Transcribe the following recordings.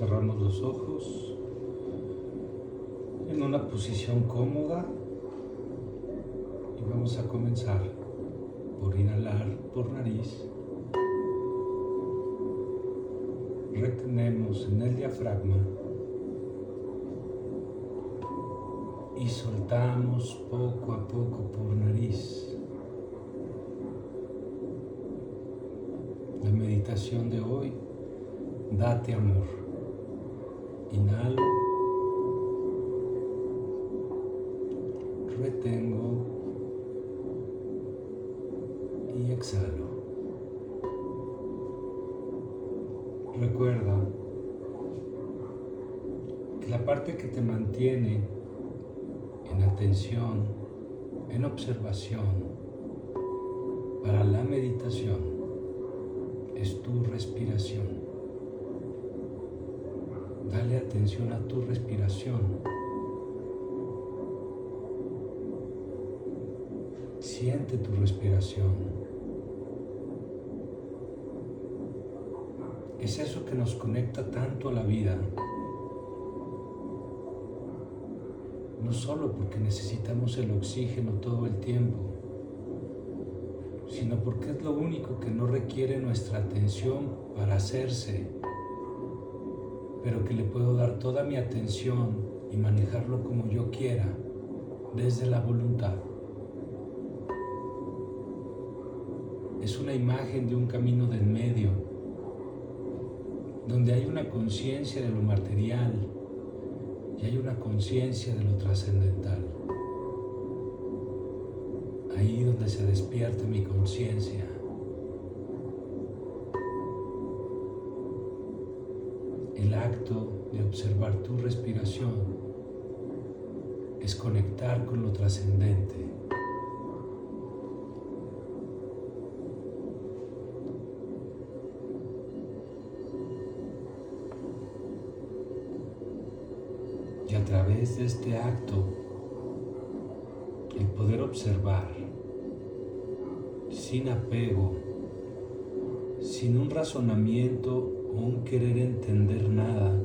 Cerramos los ojos en una posición cómoda y vamos a comenzar por inhalar por nariz. Retenemos en el diafragma y soltamos poco a poco por nariz. La meditación de hoy, date amor. Inhalo, retengo y exhalo. Recuerda que la parte que te mantiene en atención, en observación, para la meditación es tu respiración. Dale atención a tu respiración. Siente tu respiración. Es eso que nos conecta tanto a la vida. no solo porque necesitamos el oxígeno todo el tiempo, sino porque es lo único que no requiere nuestra atención para hacerse, pero que le puedo dar toda mi atención y manejarlo como yo quiera, desde la voluntad. Es una imagen de un camino del medio, donde hay una conciencia de lo material, y hay una conciencia de lo trascendental. Ahí donde se despierta mi conciencia. De observar tu respiración es conectar con lo trascendente. y a través de este acto el poder observar sin apego, sin un razonamiento un querer entender nada,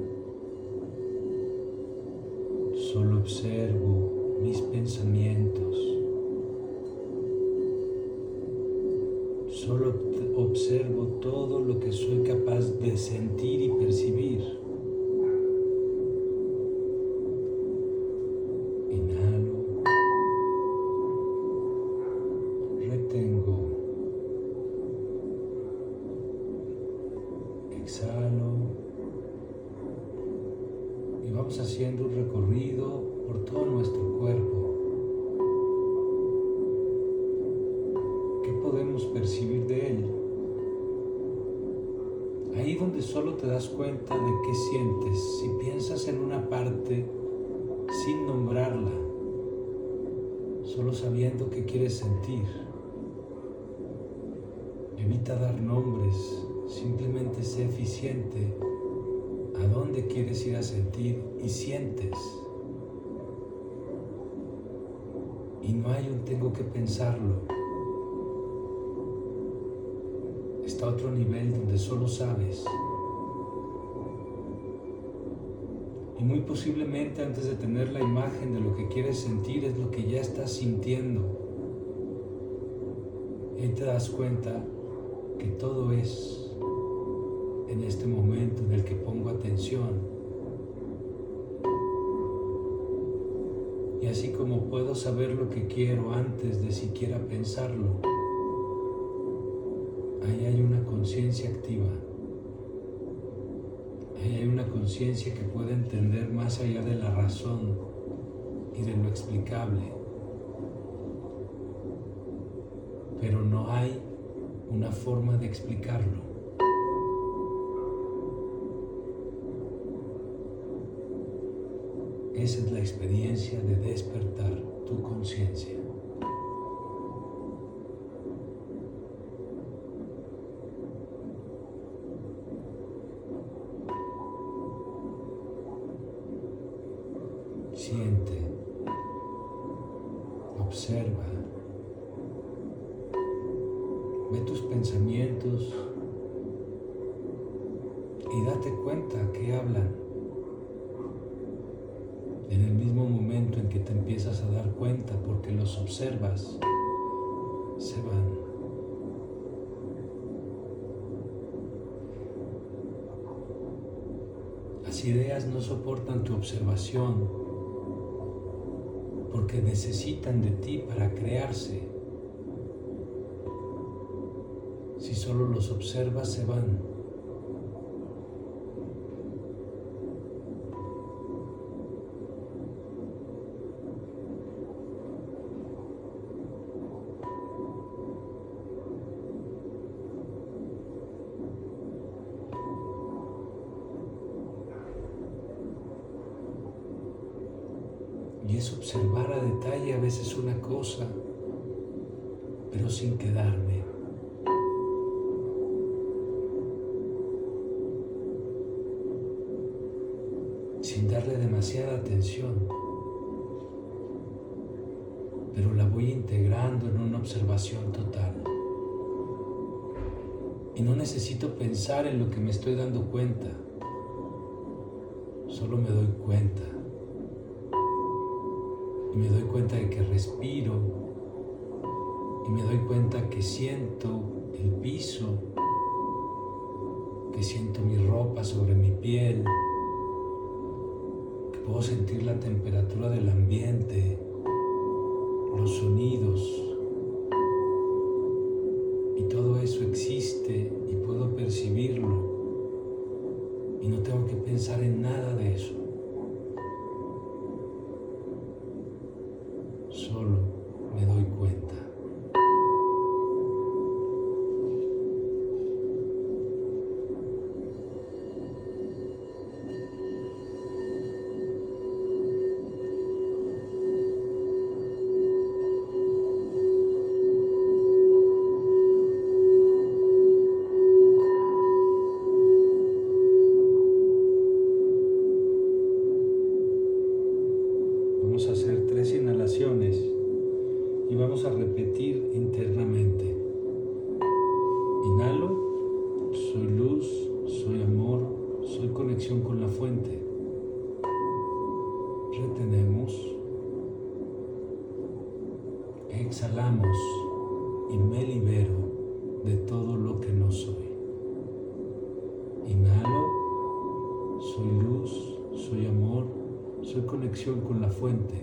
solo observo mis pensamientos, solo observo todo lo que soy capaz de sentir y percibir. Dar nombres, simplemente sé eficiente a dónde quieres ir a sentir y sientes. Y no hay un tengo que pensarlo. Está otro nivel donde solo sabes. Y muy posiblemente antes de tener la imagen de lo que quieres sentir es lo que ya estás sintiendo. Y te das cuenta todo es en este momento en el que pongo atención. Y así como puedo saber lo que quiero antes de siquiera pensarlo, ahí hay una conciencia activa. Ahí hay una conciencia que puede entender más allá de la razón y de lo explicable. Pero no hay una forma de explicarlo. Esa es la experiencia de despertar tu conciencia. Se van. Las ideas no soportan tu observación porque necesitan de ti para crearse. Si solo los observas, se van. Es observar a detalle a veces una cosa, pero sin quedarme. Sin darle demasiada atención. Pero la voy integrando en una observación total. Y no necesito pensar en lo que me estoy dando cuenta. Solo me doy cuenta y me doy cuenta de que respiro y me doy cuenta que siento el piso, que siento mi ropa sobre mi piel, que puedo sentir la temperatura del ambiente, los sonidos y todo eso existe y puedo percibirlo y no tengo que pensar en nada de eso. Exhalamos y me libero de todo lo que no soy. Inhalo, soy luz, soy amor, soy conexión con la fuente.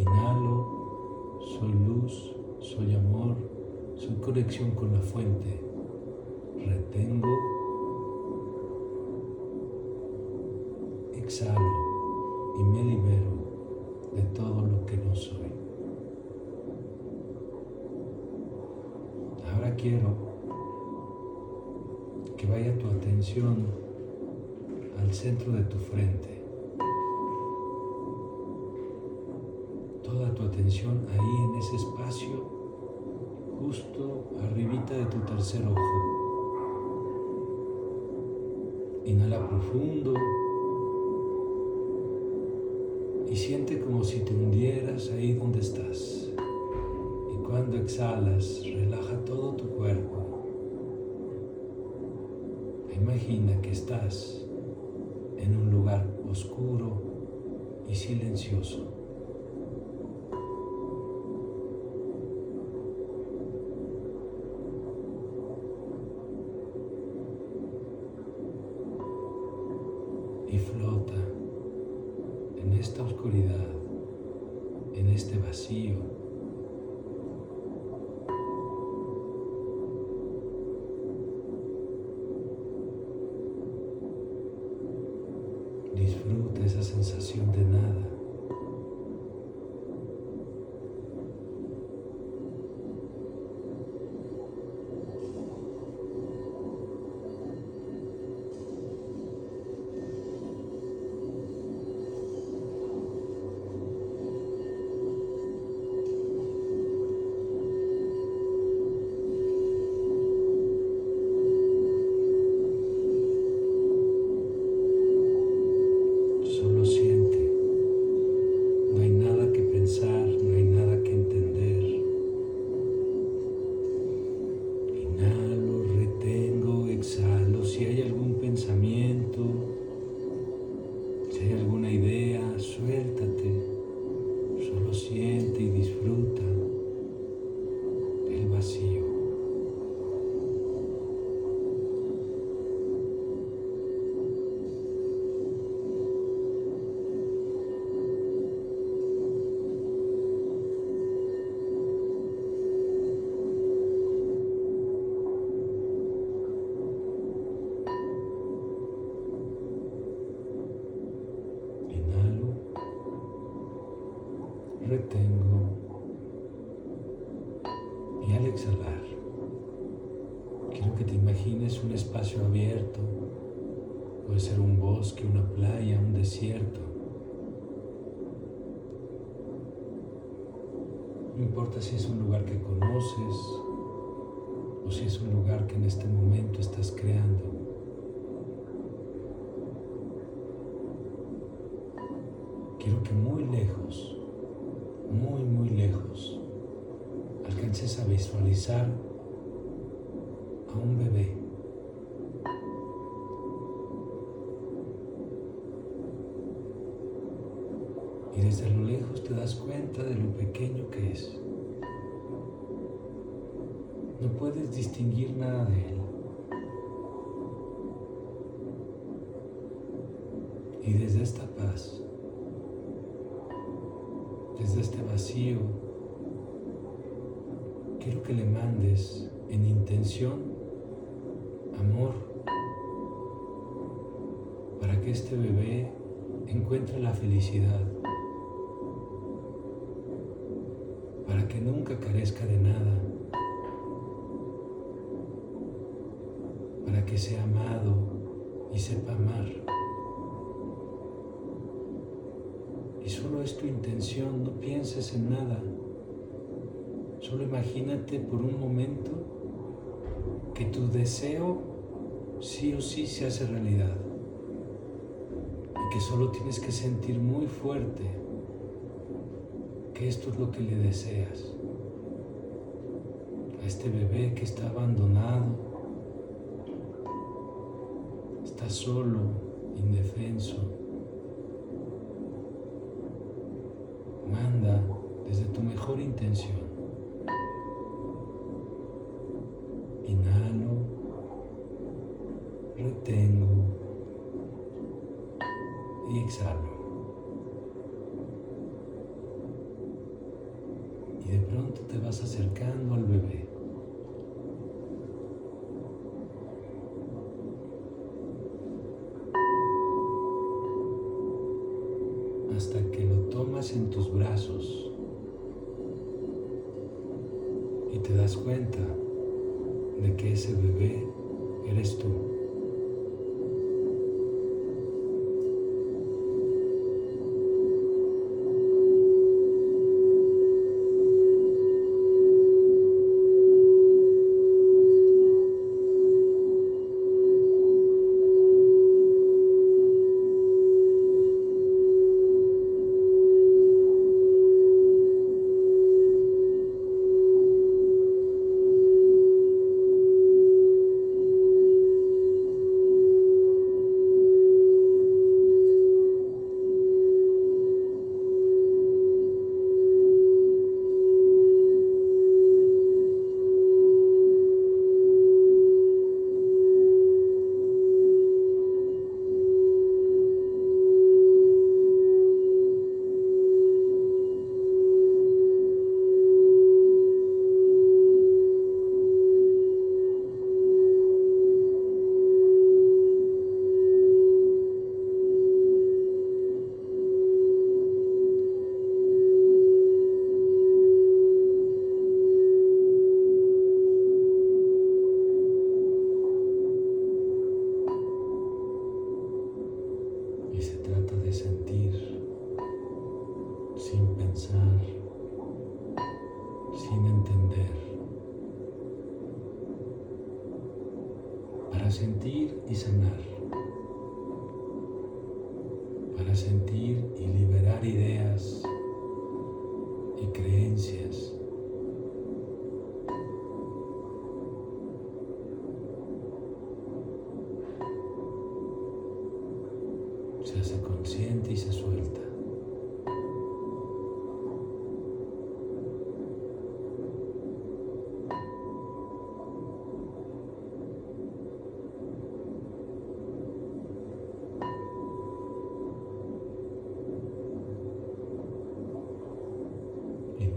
Inhalo, soy luz, soy amor, soy conexión con la fuente. Retengo. Justo arribita de tu tercer ojo. Inhala profundo y siente como si te hundieras ahí donde estás. Y cuando exhalas, relaja todo tu cuerpo. Imagina que estás en un lugar oscuro y silencioso. Y flota en esta oscuridad, en este vacío. Que te imagines un espacio abierto, puede ser un bosque, una playa, un desierto. No importa si es un lugar que conoces o si es un lugar que en este momento estás creando. Quiero que muy lejos, muy, muy lejos, alcances a visualizar a un bebé. Y desde lo lejos te das cuenta de lo pequeño que es. No puedes distinguir nada de él. Y desde esta paz, desde este vacío, quiero que le mandes en intención amor para que este bebé encuentre la felicidad, para que nunca carezca de nada, para que sea amado y sepa amar. Y solo es tu intención, no pienses en nada. Solo imagínate por un momento que tu deseo sí o sí se hace realidad y que solo tienes que sentir muy fuerte que esto es lo que le deseas a este bebé que está abandonado, está solo, indefenso. Manda desde tu mejor intención. Hasta que lo tomas en tus brazos y te das cuenta de que ese bebé eres tú. Y sanar, para sentir y liberar ideas y creencias.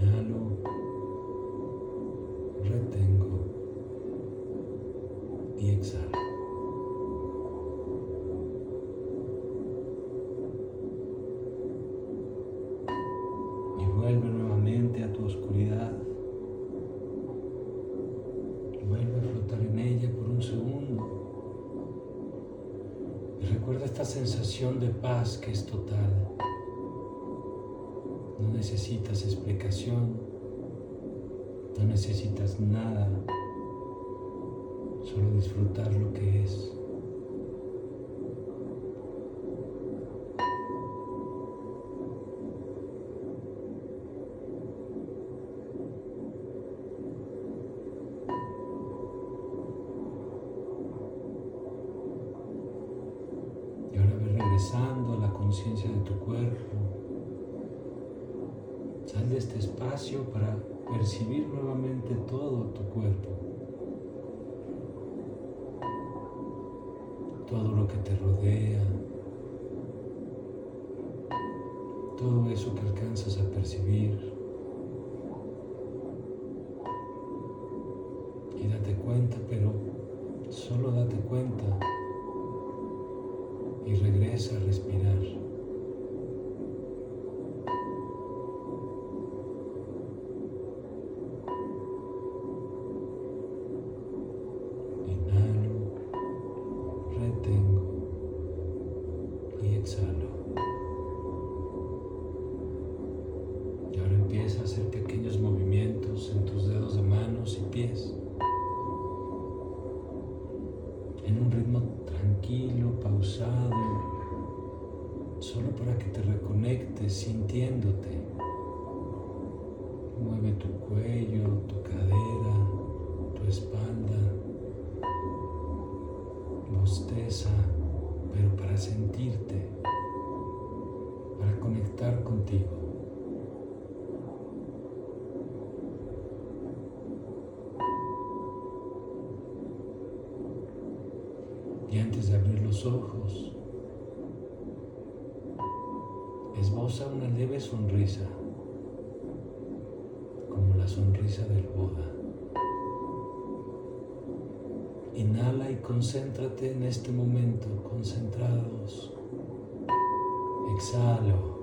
inhalo, retengo y exhalo. Y vuelve nuevamente a tu oscuridad. Vuelve a flotar en ella por un segundo. Y recuerda esta sensación de paz que es total. Necesitas explicación, no necesitas nada, solo disfrutar lo que es. Todo lo que te rodea. Todo eso que alcanzas a percibir. Y date cuenta, pero solo date cuenta y regresa a respirar. Y antes de abrir los ojos, esboza una leve sonrisa, como la sonrisa del Buda. Inhala y concéntrate en este momento, concentrados. Exhalo.